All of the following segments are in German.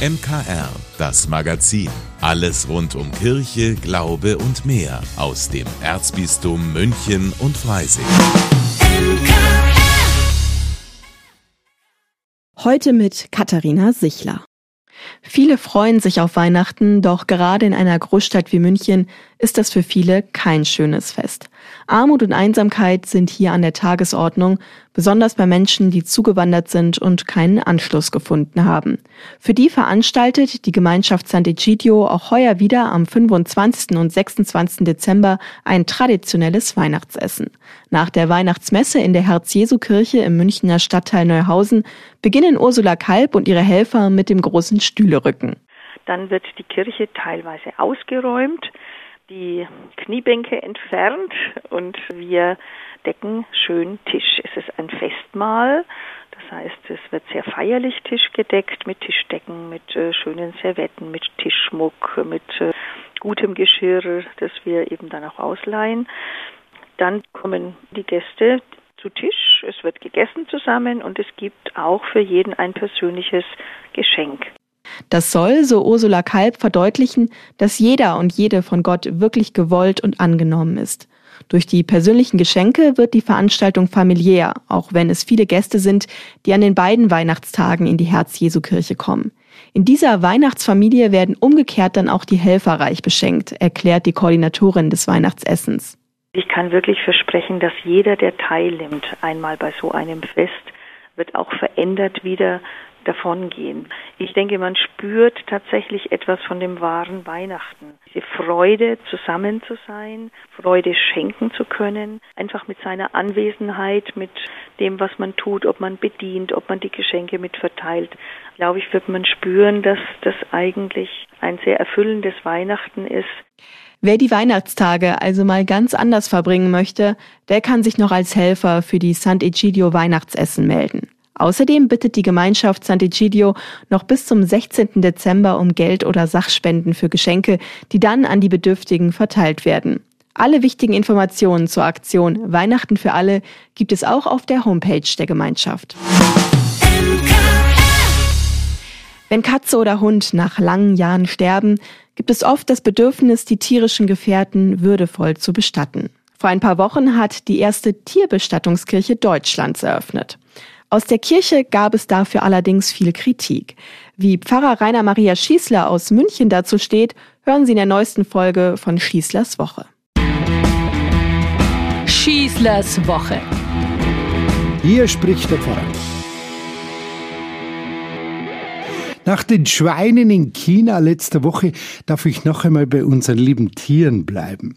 MKR, das Magazin. Alles rund um Kirche, Glaube und mehr aus dem Erzbistum München und Freising. Heute mit Katharina Sichler. Viele freuen sich auf Weihnachten, doch gerade in einer Großstadt wie München ist das für viele kein schönes Fest. Armut und Einsamkeit sind hier an der Tagesordnung, besonders bei Menschen, die zugewandert sind und keinen Anschluss gefunden haben. Für die veranstaltet die Gemeinschaft Sant'Egidio auch heuer wieder am 25. und 26. Dezember ein traditionelles Weihnachtsessen. Nach der Weihnachtsmesse in der Herz-Jesu-Kirche im Münchner Stadtteil Neuhausen beginnen Ursula Kalb und ihre Helfer mit dem großen Stühlerücken. Dann wird die Kirche teilweise ausgeräumt die Kniebänke entfernt und wir decken schön Tisch. Es ist ein Festmahl, das heißt, es wird sehr feierlich Tisch gedeckt mit Tischdecken, mit äh, schönen Servetten, mit Tischschmuck, mit äh, gutem Geschirr, das wir eben dann auch ausleihen. Dann kommen die Gäste zu Tisch, es wird gegessen zusammen und es gibt auch für jeden ein persönliches Geschenk. Das soll, so Ursula Kalb, verdeutlichen, dass jeder und jede von Gott wirklich gewollt und angenommen ist. Durch die persönlichen Geschenke wird die Veranstaltung familiär, auch wenn es viele Gäste sind, die an den beiden Weihnachtstagen in die Herz-Jesu-Kirche kommen. In dieser Weihnachtsfamilie werden umgekehrt dann auch die Helfer reich beschenkt, erklärt die Koordinatorin des Weihnachtsessens. Ich kann wirklich versprechen, dass jeder, der teilnimmt, einmal bei so einem Fest, wird auch verändert wieder davongehen. Ich denke, man spürt tatsächlich etwas von dem wahren Weihnachten. Diese Freude, zusammen zu sein, Freude schenken zu können, einfach mit seiner Anwesenheit, mit dem, was man tut, ob man bedient, ob man die Geschenke mit verteilt, glaube ich, wird man spüren, dass das eigentlich ein sehr erfüllendes Weihnachten ist. Wer die Weihnachtstage also mal ganz anders verbringen möchte, der kann sich noch als Helfer für die Sant'Egidio Weihnachtsessen melden. Außerdem bittet die Gemeinschaft Sant'Egidio noch bis zum 16. Dezember um Geld oder Sachspenden für Geschenke, die dann an die Bedürftigen verteilt werden. Alle wichtigen Informationen zur Aktion Weihnachten für alle gibt es auch auf der Homepage der Gemeinschaft. Wenn Katze oder Hund nach langen Jahren sterben, gibt es oft das Bedürfnis, die tierischen Gefährten würdevoll zu bestatten. Vor ein paar Wochen hat die erste Tierbestattungskirche Deutschlands eröffnet. Aus der Kirche gab es dafür allerdings viel Kritik. Wie Pfarrer Rainer Maria Schießler aus München dazu steht, hören Sie in der neuesten Folge von Schießlers Woche. Schießlers Woche. Hier spricht der Pfarrer. Nach den Schweinen in China letzte Woche darf ich noch einmal bei unseren lieben Tieren bleiben.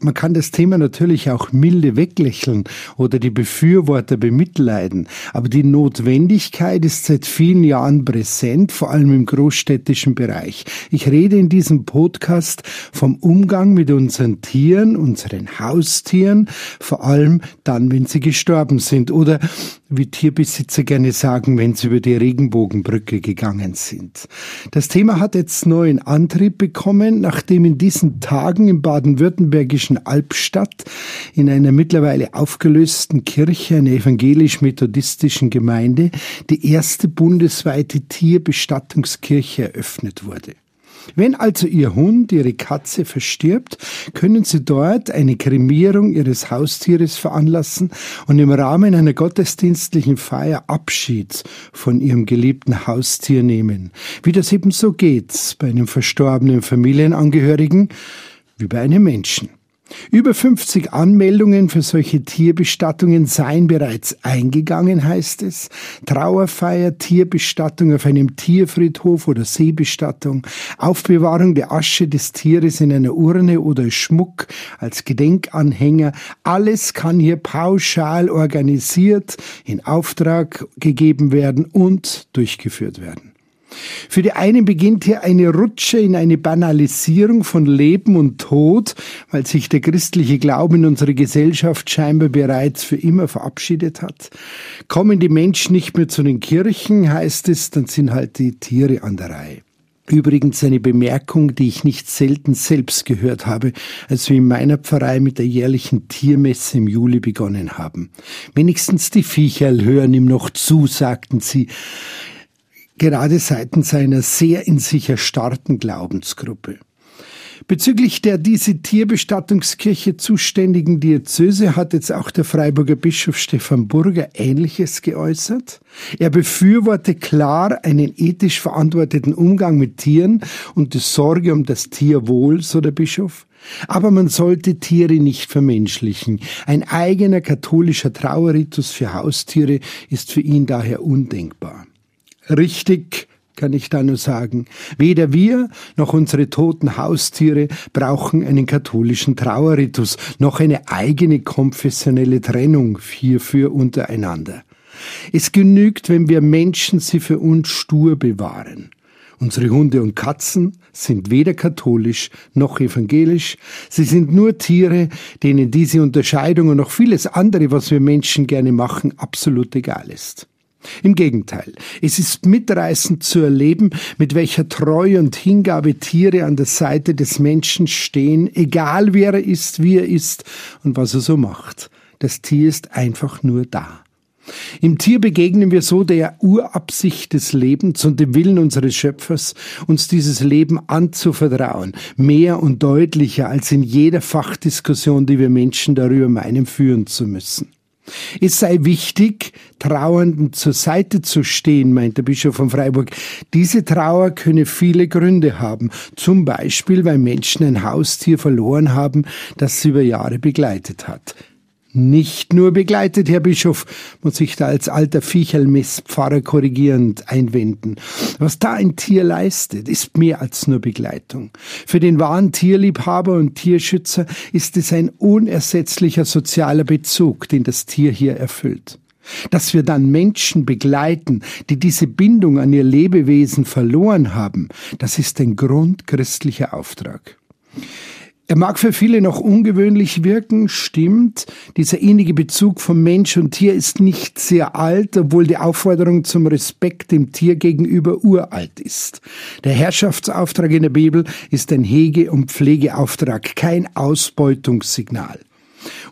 Man kann das Thema natürlich auch milde weglächeln oder die Befürworter bemitleiden, aber die Notwendigkeit ist seit vielen Jahren präsent, vor allem im großstädtischen Bereich. Ich rede in diesem Podcast vom Umgang mit unseren Tieren, unseren Haustieren, vor allem dann, wenn sie gestorben sind oder wie Tierbesitzer gerne sagen, wenn sie über die Regenbogenbrücke gegangen sind. Das Thema hat jetzt neuen Antrieb bekommen, nachdem in diesen Tagen im Baden-Württemberg baden Albstadt in einer mittlerweile aufgelösten Kirche, einer evangelisch-methodistischen Gemeinde, die erste bundesweite Tierbestattungskirche eröffnet wurde. Wenn also Ihr Hund, Ihre Katze verstirbt, können Sie dort eine Kremierung Ihres Haustieres veranlassen und im Rahmen einer gottesdienstlichen Feier Abschied von Ihrem geliebten Haustier nehmen. Wie das eben so geht bei einem verstorbenen Familienangehörigen, wie bei einem Menschen. Über 50 Anmeldungen für solche Tierbestattungen seien bereits eingegangen, heißt es. Trauerfeier, Tierbestattung auf einem Tierfriedhof oder Seebestattung, Aufbewahrung der Asche des Tieres in einer Urne oder Schmuck als Gedenkanhänger. Alles kann hier pauschal organisiert, in Auftrag gegeben werden und durchgeführt werden. Für die einen beginnt hier eine Rutsche in eine Banalisierung von Leben und Tod, weil sich der christliche Glaube in unserer Gesellschaft scheinbar bereits für immer verabschiedet hat. Kommen die Menschen nicht mehr zu den Kirchen, heißt es, dann sind halt die Tiere an der Reihe. Übrigens eine Bemerkung, die ich nicht selten selbst gehört habe, als wir in meiner Pfarrei mit der jährlichen Tiermesse im Juli begonnen haben. Wenigstens die Viecherl hören ihm noch zu, sagten sie. Gerade seitens einer sehr in sich erstarrten Glaubensgruppe. Bezüglich der diese Tierbestattungskirche zuständigen Diözese hat jetzt auch der Freiburger Bischof Stefan Burger Ähnliches geäußert. Er befürworte klar einen ethisch verantworteten Umgang mit Tieren und die Sorge um das Tierwohl, so der Bischof. Aber man sollte Tiere nicht vermenschlichen. Ein eigener katholischer Trauerritus für Haustiere ist für ihn daher undenkbar. Richtig, kann ich da nur sagen. Weder wir noch unsere toten Haustiere brauchen einen katholischen Trauerritus, noch eine eigene konfessionelle Trennung hierfür untereinander. Es genügt, wenn wir Menschen sie für uns stur bewahren. Unsere Hunde und Katzen sind weder katholisch noch evangelisch. Sie sind nur Tiere, denen diese Unterscheidung und noch vieles andere, was wir Menschen gerne machen, absolut egal ist. Im Gegenteil, es ist mitreißend zu erleben, mit welcher Treue und Hingabe Tiere an der Seite des Menschen stehen, egal wer er ist, wie er ist und was er so macht. Das Tier ist einfach nur da. Im Tier begegnen wir so der Urabsicht des Lebens und dem Willen unseres Schöpfers, uns dieses Leben anzuvertrauen, mehr und deutlicher als in jeder Fachdiskussion, die wir Menschen darüber meinen, führen zu müssen. Es sei wichtig, Trauernden zur Seite zu stehen, meint der Bischof von Freiburg. Diese Trauer könne viele Gründe haben. Zum Beispiel, weil Menschen ein Haustier verloren haben, das sie über Jahre begleitet hat nicht nur begleitet, Herr Bischof, muss ich da als alter Viecherlmesspfarrer korrigierend einwenden. Was da ein Tier leistet, ist mehr als nur Begleitung. Für den wahren Tierliebhaber und Tierschützer ist es ein unersetzlicher sozialer Bezug, den das Tier hier erfüllt. Dass wir dann Menschen begleiten, die diese Bindung an ihr Lebewesen verloren haben, das ist ein grundchristlicher Auftrag. Er mag für viele noch ungewöhnlich wirken, stimmt. Dieser innige Bezug von Mensch und Tier ist nicht sehr alt, obwohl die Aufforderung zum Respekt dem Tier gegenüber uralt ist. Der Herrschaftsauftrag in der Bibel ist ein Hege- und Pflegeauftrag, kein Ausbeutungssignal.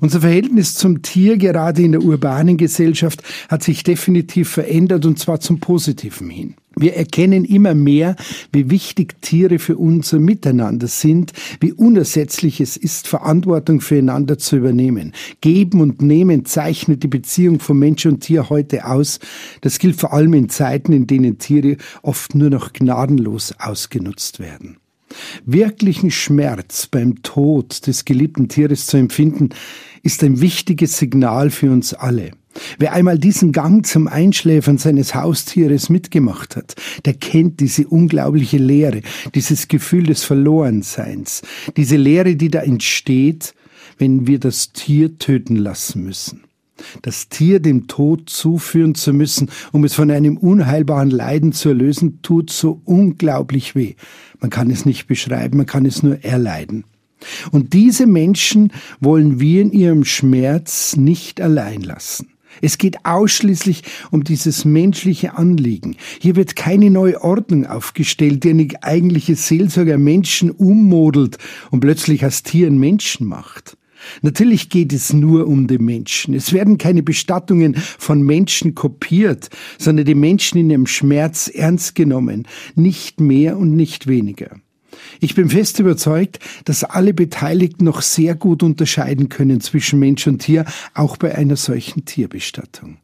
Unser Verhältnis zum Tier, gerade in der urbanen Gesellschaft, hat sich definitiv verändert und zwar zum Positiven hin. Wir erkennen immer mehr, wie wichtig Tiere für unser Miteinander sind, wie unersetzlich es ist, Verantwortung füreinander zu übernehmen. Geben und Nehmen zeichnet die Beziehung von Mensch und Tier heute aus. Das gilt vor allem in Zeiten, in denen Tiere oft nur noch gnadenlos ausgenutzt werden. Wirklichen Schmerz beim Tod des geliebten Tieres zu empfinden, ist ein wichtiges Signal für uns alle. Wer einmal diesen Gang zum Einschläfern seines Haustieres mitgemacht hat, der kennt diese unglaubliche Leere, dieses Gefühl des Verlorenseins, diese Leere, die da entsteht, wenn wir das Tier töten lassen müssen. Das Tier dem Tod zuführen zu müssen, um es von einem unheilbaren Leiden zu erlösen, tut so unglaublich weh. Man kann es nicht beschreiben, man kann es nur erleiden. Und diese Menschen wollen wir in ihrem Schmerz nicht allein lassen. Es geht ausschließlich um dieses menschliche Anliegen. Hier wird keine neue Ordnung aufgestellt, die eine eigentliche Seelsorger Menschen ummodelt und plötzlich aus Tieren Menschen macht. Natürlich geht es nur um den Menschen. Es werden keine Bestattungen von Menschen kopiert, sondern die Menschen in ihrem Schmerz ernst genommen, nicht mehr und nicht weniger. Ich bin fest überzeugt, dass alle Beteiligten noch sehr gut unterscheiden können zwischen Mensch und Tier, auch bei einer solchen Tierbestattung.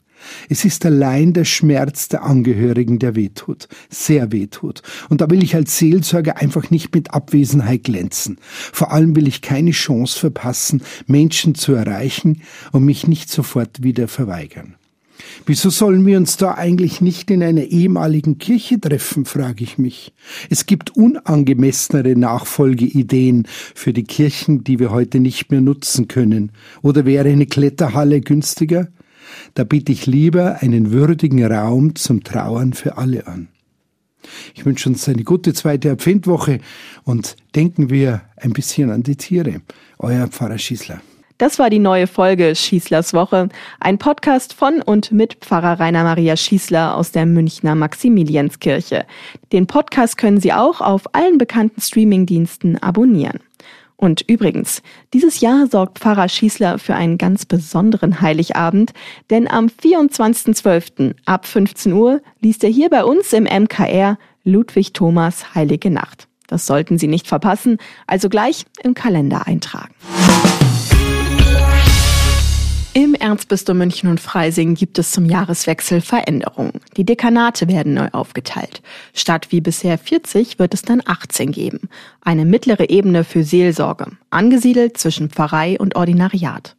Es ist allein der Schmerz der Angehörigen, der wehtut, sehr wehtut. Und da will ich als Seelsorger einfach nicht mit Abwesenheit glänzen. Vor allem will ich keine Chance verpassen, Menschen zu erreichen und mich nicht sofort wieder verweigern. Wieso sollen wir uns da eigentlich nicht in einer ehemaligen Kirche treffen, frage ich mich. Es gibt unangemessenere Nachfolgeideen für die Kirchen, die wir heute nicht mehr nutzen können. Oder wäre eine Kletterhalle günstiger? Da biete ich lieber einen würdigen Raum zum Trauern für alle an. Ich wünsche uns eine gute zweite Adventwoche und denken wir ein bisschen an die Tiere. Euer Pfarrer Schießler. Das war die neue Folge Schießlers Woche, ein Podcast von und mit Pfarrer Rainer Maria Schießler aus der Münchner Maximilianskirche. Den Podcast können Sie auch auf allen bekannten Streamingdiensten abonnieren. Und übrigens, dieses Jahr sorgt Pfarrer Schießler für einen ganz besonderen Heiligabend, denn am 24.12. ab 15 Uhr liest er hier bei uns im MKR Ludwig Thomas Heilige Nacht. Das sollten Sie nicht verpassen, also gleich im Kalender eintragen. Im Erzbistum München und Freising gibt es zum Jahreswechsel Veränderungen. Die Dekanate werden neu aufgeteilt. Statt wie bisher 40 wird es dann 18 geben. Eine mittlere Ebene für Seelsorge, angesiedelt zwischen Pfarrei und Ordinariat.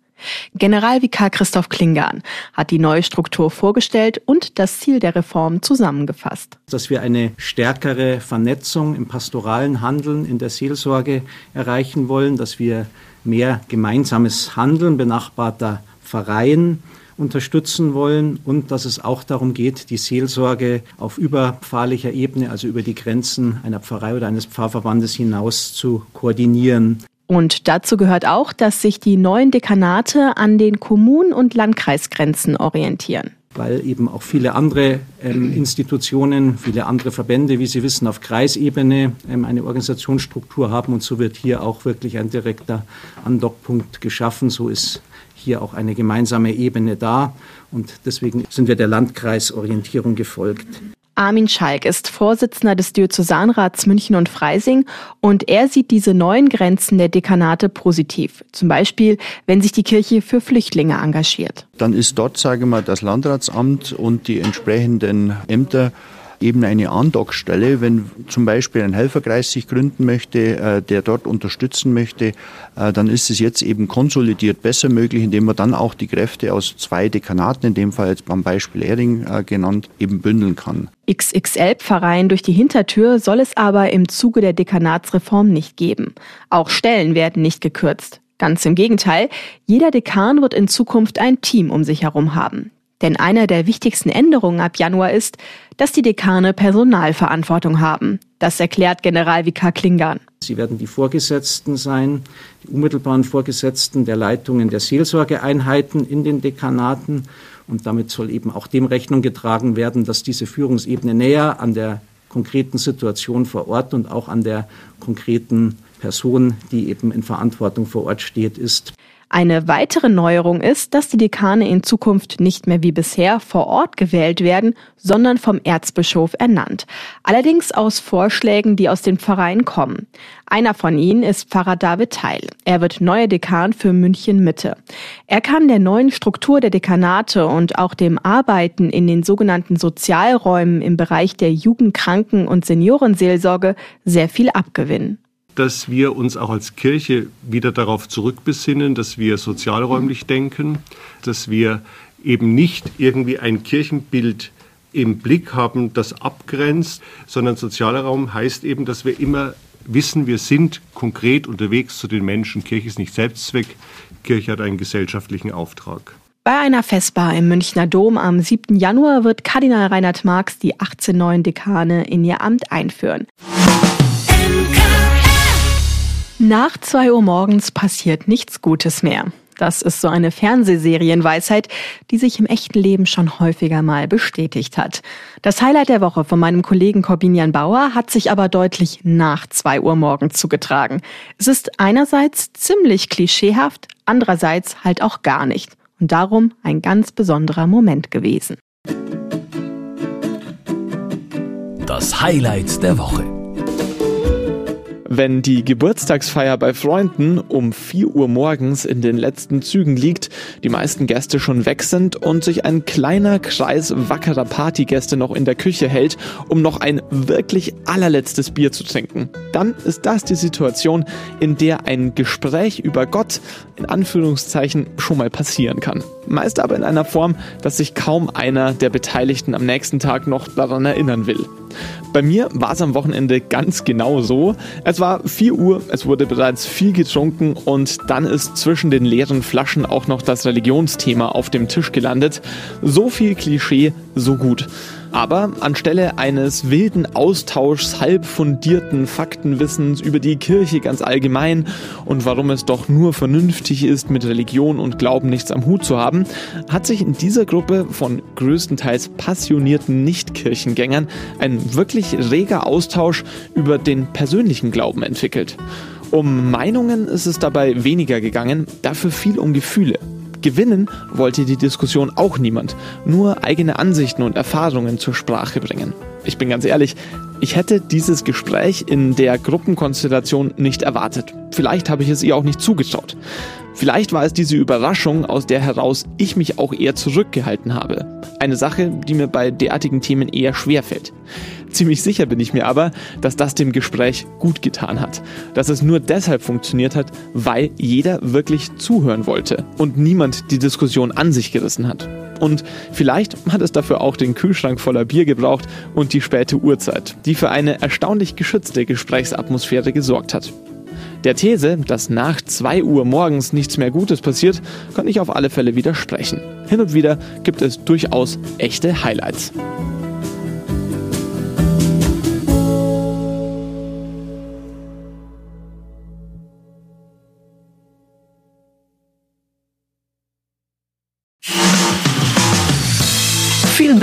Generalvikar Christoph Klingan hat die neue Struktur vorgestellt und das Ziel der Reform zusammengefasst. Dass wir eine stärkere Vernetzung im pastoralen Handeln in der Seelsorge erreichen wollen, dass wir mehr gemeinsames Handeln benachbarter Pfarreien unterstützen wollen und dass es auch darum geht, die Seelsorge auf überpfarrlicher Ebene, also über die Grenzen einer Pfarrei oder eines Pfarrverbandes hinaus zu koordinieren. Und dazu gehört auch, dass sich die neuen Dekanate an den Kommunen- und Landkreisgrenzen orientieren weil eben auch viele andere ähm, Institutionen, viele andere Verbände, wie Sie wissen, auf Kreisebene ähm, eine Organisationsstruktur haben. Und so wird hier auch wirklich ein direkter Andockpunkt geschaffen. So ist hier auch eine gemeinsame Ebene da. Und deswegen sind wir der Landkreisorientierung gefolgt. Armin Schalk ist Vorsitzender des Diözesanrats München und Freising und er sieht diese neuen Grenzen der Dekanate positiv. Zum Beispiel, wenn sich die Kirche für Flüchtlinge engagiert. Dann ist dort, sage ich mal, das Landratsamt und die entsprechenden Ämter eben eine Andockstelle, wenn zum Beispiel ein Helferkreis sich gründen möchte, äh, der dort unterstützen möchte, äh, dann ist es jetzt eben konsolidiert besser möglich, indem man dann auch die Kräfte aus zwei Dekanaten, in dem Fall jetzt beim Beispiel Ering äh, genannt, eben bündeln kann. XXL-Pfarreien durch die Hintertür soll es aber im Zuge der Dekanatsreform nicht geben. Auch Stellen werden nicht gekürzt. Ganz im Gegenteil, jeder Dekan wird in Zukunft ein Team um sich herum haben. Denn eine der wichtigsten Änderungen ab Januar ist, dass die Dekane Personalverantwortung haben. Das erklärt Generalvikar Klingern. Sie werden die Vorgesetzten sein, die unmittelbaren Vorgesetzten der Leitungen der Seelsorgeeinheiten in den Dekanaten. Und damit soll eben auch dem Rechnung getragen werden, dass diese Führungsebene näher an der konkreten Situation vor Ort und auch an der konkreten Person, die eben in Verantwortung vor Ort steht, ist. Eine weitere Neuerung ist, dass die Dekane in Zukunft nicht mehr wie bisher vor Ort gewählt werden, sondern vom Erzbischof ernannt. Allerdings aus Vorschlägen, die aus den Pfarreien kommen. Einer von ihnen ist Pfarrer David Teil. Er wird neuer Dekan für München Mitte. Er kann der neuen Struktur der Dekanate und auch dem Arbeiten in den sogenannten Sozialräumen im Bereich der Jugendkranken- und Seniorenseelsorge sehr viel abgewinnen dass wir uns auch als Kirche wieder darauf zurückbesinnen, dass wir sozialräumlich denken, dass wir eben nicht irgendwie ein Kirchenbild im Blick haben, das abgrenzt, sondern sozialer Raum heißt eben, dass wir immer wissen, wir sind konkret unterwegs zu den Menschen. Kirche ist nicht Selbstzweck, Kirche hat einen gesellschaftlichen Auftrag. Bei einer Festbar im Münchner Dom am 7. Januar wird Kardinal Reinhard Marx die 18 neuen Dekane in ihr Amt einführen. Nach zwei Uhr morgens passiert nichts Gutes mehr. Das ist so eine Fernsehserienweisheit, die sich im echten Leben schon häufiger mal bestätigt hat. Das Highlight der Woche von meinem Kollegen Corbinian Bauer hat sich aber deutlich nach zwei Uhr morgens zugetragen. Es ist einerseits ziemlich klischeehaft, andererseits halt auch gar nicht. Und darum ein ganz besonderer Moment gewesen. Das Highlight der Woche wenn die Geburtstagsfeier bei Freunden um 4 Uhr morgens in den letzten Zügen liegt, die meisten Gäste schon weg sind und sich ein kleiner Kreis wackerer Partygäste noch in der Küche hält, um noch ein wirklich allerletztes Bier zu trinken. Dann ist das die Situation, in der ein Gespräch über Gott in Anführungszeichen schon mal passieren kann. Meist aber in einer Form, dass sich kaum einer der Beteiligten am nächsten Tag noch daran erinnern will. Bei mir war es am Wochenende ganz genau so. Es war 4 Uhr, es wurde bereits viel getrunken und dann ist zwischen den leeren Flaschen auch noch das Religionsthema auf dem Tisch gelandet. So viel Klischee, so gut. Aber anstelle eines wilden Austauschs halb fundierten Faktenwissens über die Kirche ganz allgemein und warum es doch nur vernünftig ist, mit Religion und Glauben nichts am Hut zu haben, hat sich in dieser Gruppe von größtenteils passionierten Nichtkirchengängern ein wirklich reger Austausch über den persönlichen Glauben entwickelt. Um Meinungen ist es dabei weniger gegangen, dafür viel um Gefühle. Gewinnen wollte die Diskussion auch niemand, nur eigene Ansichten und Erfahrungen zur Sprache bringen. Ich bin ganz ehrlich, ich hätte dieses Gespräch in der Gruppenkonstellation nicht erwartet. Vielleicht habe ich es ihr auch nicht zugetraut. Vielleicht war es diese Überraschung, aus der heraus ich mich auch eher zurückgehalten habe. Eine Sache, die mir bei derartigen Themen eher schwer fällt. Ziemlich sicher bin ich mir aber, dass das dem Gespräch gut getan hat. Dass es nur deshalb funktioniert hat, weil jeder wirklich zuhören wollte und niemand die Diskussion an sich gerissen hat. Und vielleicht hat es dafür auch den Kühlschrank voller Bier gebraucht und die späte Uhrzeit, die für eine erstaunlich geschützte Gesprächsatmosphäre gesorgt hat. Der These, dass nach 2 Uhr morgens nichts mehr Gutes passiert, kann ich auf alle Fälle widersprechen. Hin und wieder gibt es durchaus echte Highlights.